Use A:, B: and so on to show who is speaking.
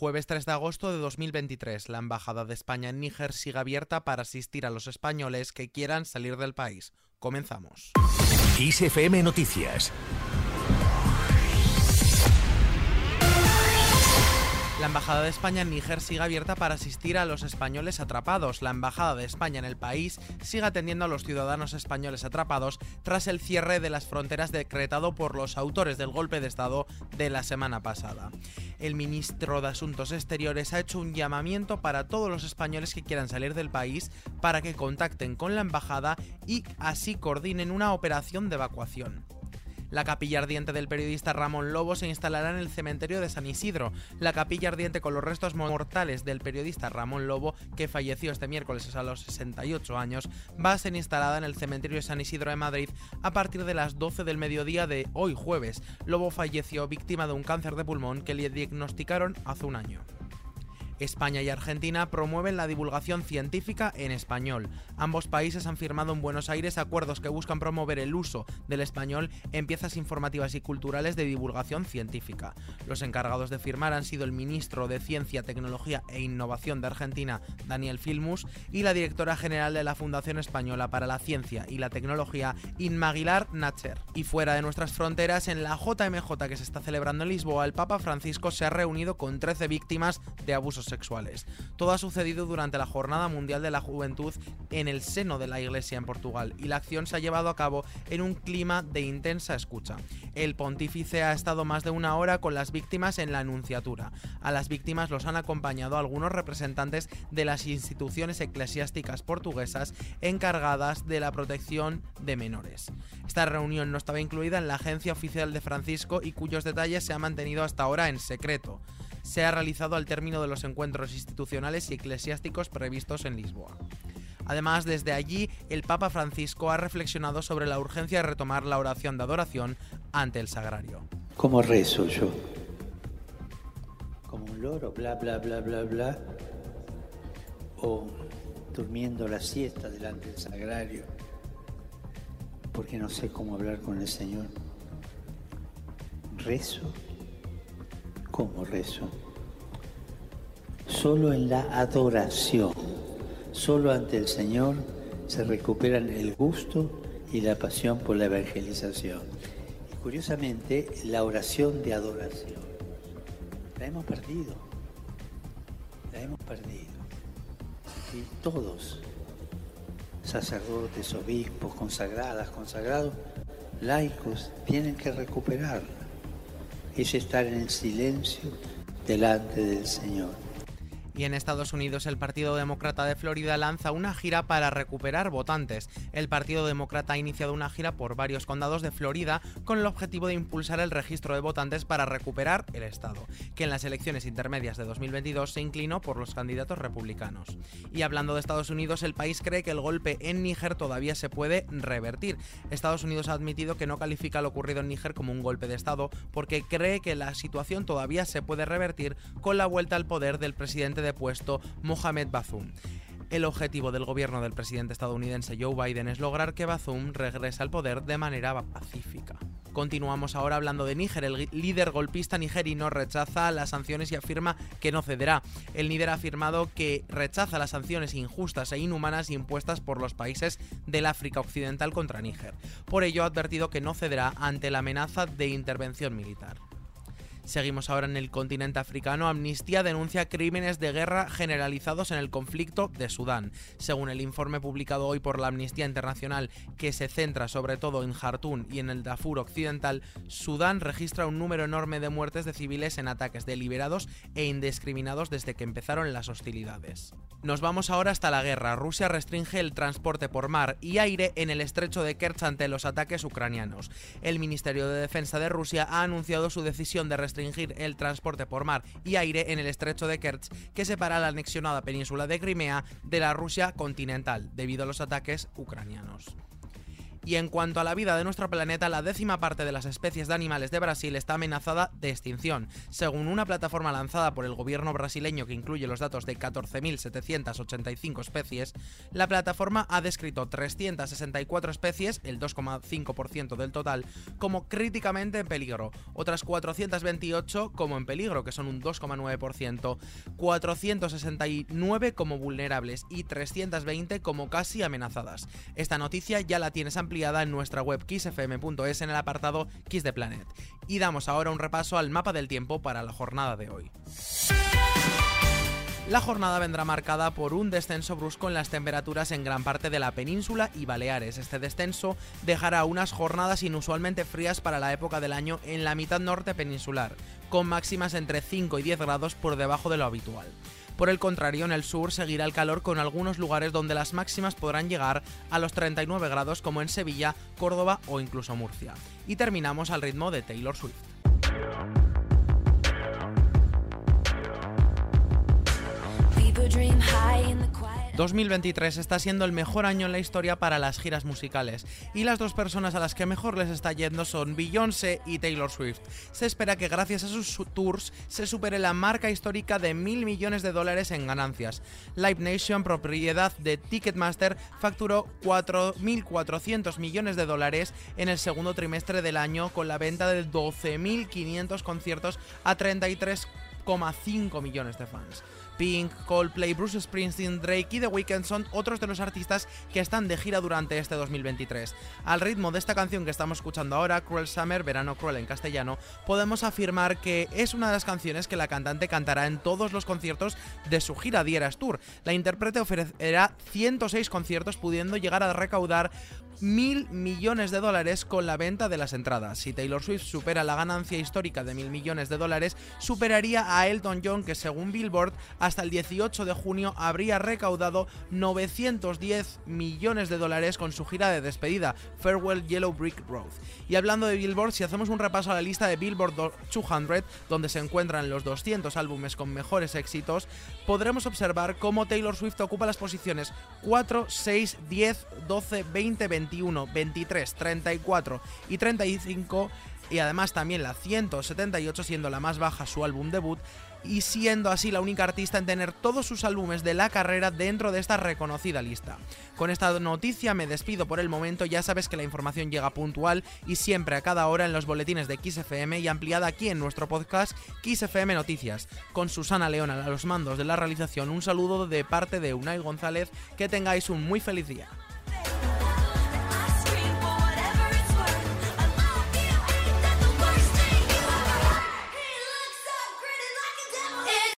A: Jueves 3 de agosto de 2023, la Embajada de España en Níger sigue abierta para asistir a los españoles que quieran salir del país. Comenzamos.
B: ISFM Noticias
A: La Embajada de España en Níger sigue abierta para asistir a los españoles atrapados. La Embajada de España en el país sigue atendiendo a los ciudadanos españoles atrapados tras el cierre de las fronteras decretado por los autores del golpe de Estado de la semana pasada. El ministro de Asuntos Exteriores ha hecho un llamamiento para todos los españoles que quieran salir del país para que contacten con la Embajada y así coordinen una operación de evacuación. La capilla ardiente del periodista Ramón Lobo se instalará en el cementerio de San Isidro. La capilla ardiente con los restos mortales del periodista Ramón Lobo, que falleció este miércoles a los 68 años, va a ser instalada en el cementerio de San Isidro de Madrid a partir de las 12 del mediodía de hoy jueves. Lobo falleció víctima de un cáncer de pulmón que le diagnosticaron hace un año. España y Argentina promueven la divulgación científica en español. Ambos países han firmado en Buenos Aires acuerdos que buscan promover el uso del español en piezas informativas y culturales de divulgación científica. Los encargados de firmar han sido el ministro de Ciencia, Tecnología e Innovación de Argentina, Daniel Filmus, y la directora general de la Fundación Española para la Ciencia y la Tecnología, Inma Aguilar Nacher. Y fuera de nuestras fronteras, en la JMJ que se está celebrando en Lisboa, el Papa Francisco se ha reunido con 13 víctimas de abusos sexuales. Todo ha sucedido durante la Jornada Mundial de la Juventud en el seno de la Iglesia en Portugal y la acción se ha llevado a cabo en un clima de intensa escucha. El pontífice ha estado más de una hora con las víctimas en la Anunciatura. A las víctimas los han acompañado algunos representantes de las instituciones eclesiásticas portuguesas encargadas de la protección de menores. Esta reunión no estaba incluida en la agencia oficial de Francisco y cuyos detalles se han mantenido hasta ahora en secreto se ha realizado al término de los encuentros institucionales y eclesiásticos previstos en Lisboa. Además, desde allí, el Papa Francisco ha reflexionado sobre la urgencia de retomar la oración de adoración ante el sagrario.
C: ¿Cómo rezo yo? Como un loro, bla, bla, bla, bla, bla. O durmiendo la siesta delante del sagrario, porque no sé cómo hablar con el Señor. Rezo ¿Cómo rezo? Solo en la adoración, solo ante el Señor se recuperan el gusto y la pasión por la evangelización. Y curiosamente, la oración de adoración la hemos perdido, la hemos perdido. Y todos, sacerdotes, obispos, consagradas, consagrados, laicos, tienen que recuperarla es estar en el silencio delante del Señor.
A: Y en Estados Unidos el Partido Demócrata de Florida lanza una gira para recuperar votantes. El Partido Demócrata ha iniciado una gira por varios condados de Florida con el objetivo de impulsar el registro de votantes para recuperar el Estado, que en las elecciones intermedias de 2022 se inclinó por los candidatos republicanos. Y hablando de Estados Unidos, el país cree que el golpe en Níger todavía se puede revertir. Estados Unidos ha admitido que no califica lo ocurrido en Níger como un golpe de Estado porque cree que la situación todavía se puede revertir con la vuelta al poder del presidente de puesto Mohamed Bazoum. El objetivo del gobierno del presidente estadounidense Joe Biden es lograr que Bazoum regrese al poder de manera pacífica. Continuamos ahora hablando de Níger. El líder golpista nigerino rechaza las sanciones y afirma que no cederá. El líder ha afirmado que rechaza las sanciones injustas e inhumanas impuestas por los países del África Occidental contra Níger. Por ello ha advertido que no cederá ante la amenaza de intervención militar. Seguimos ahora en el continente africano. Amnistía denuncia crímenes de guerra generalizados en el conflicto de Sudán. Según el informe publicado hoy por la Amnistía Internacional, que se centra sobre todo en Jartún y en el Darfur Occidental, Sudán registra un número enorme de muertes de civiles en ataques deliberados e indiscriminados desde que empezaron las hostilidades. Nos vamos ahora hasta la guerra. Rusia restringe el transporte por mar y aire en el estrecho de Kerch ante los ataques ucranianos. El Ministerio de Defensa de Rusia ha anunciado su decisión de restringir el transporte por mar y aire en el estrecho de Kerch que separa la anexionada península de Crimea de la Rusia continental debido a los ataques ucranianos. Y en cuanto a la vida de nuestro planeta, la décima parte de las especies de animales de Brasil está amenazada de extinción. Según una plataforma lanzada por el gobierno brasileño que incluye los datos de 14.785 especies, la plataforma ha descrito 364 especies, el 2,5% del total, como críticamente en peligro, otras 428 como en peligro, que son un 2,9%, 469 como vulnerables y 320 como casi amenazadas. Esta noticia ya la tienes ampliada en nuestra web kissfm.es en el apartado Kiss the Planet. Y damos ahora un repaso al mapa del tiempo para la jornada de hoy. La jornada vendrá marcada por un descenso brusco en las temperaturas en gran parte de la península y Baleares. Este descenso dejará unas jornadas inusualmente frías para la época del año en la mitad norte peninsular, con máximas entre 5 y 10 grados por debajo de lo habitual. Por el contrario, en el sur seguirá el calor con algunos lugares donde las máximas podrán llegar a los 39 grados como en Sevilla, Córdoba o incluso Murcia. Y terminamos al ritmo de Taylor Swift. 2023 está siendo el mejor año en la historia para las giras musicales y las dos personas a las que mejor les está yendo son Beyoncé y Taylor Swift. Se espera que gracias a sus tours se supere la marca histórica de mil millones de dólares en ganancias. Live Nation, propiedad de Ticketmaster, facturó 4.400 millones de dólares en el segundo trimestre del año con la venta de 12.500 conciertos a 33,5 millones de fans. Pink, Coldplay, Bruce Springsteen, Drake y The Weeknd son otros de los artistas que están de gira durante este 2023. Al ritmo de esta canción que estamos escuchando ahora, Cruel Summer, Verano Cruel en castellano, podemos afirmar que es una de las canciones que la cantante cantará en todos los conciertos de su gira Dieras Tour. La intérprete ofrecerá 106 conciertos pudiendo llegar a recaudar mil millones de dólares con la venta de las entradas. Si Taylor Swift supera la ganancia histórica de mil millones de dólares, superaría a Elton John, que según Billboard, hasta el 18 de junio habría recaudado 910 millones de dólares con su gira de despedida, Farewell Yellow Brick Road. Y hablando de Billboard, si hacemos un repaso a la lista de Billboard 200, donde se encuentran los 200 álbumes con mejores éxitos, podremos observar cómo Taylor Swift ocupa las posiciones 4, 6, 10, 12, 20, 21, 23, 34 y 35 y además también la 178 siendo la más baja su álbum debut y siendo así la única artista en tener todos sus álbumes de la carrera dentro de esta reconocida lista. Con esta noticia me despido por el momento, ya sabes que la información llega puntual y siempre a cada hora en los boletines de XFM y ampliada aquí en nuestro podcast XFM Noticias. Con Susana León a los mandos de la realización, un saludo de parte de Unai González, que tengáis un muy feliz día.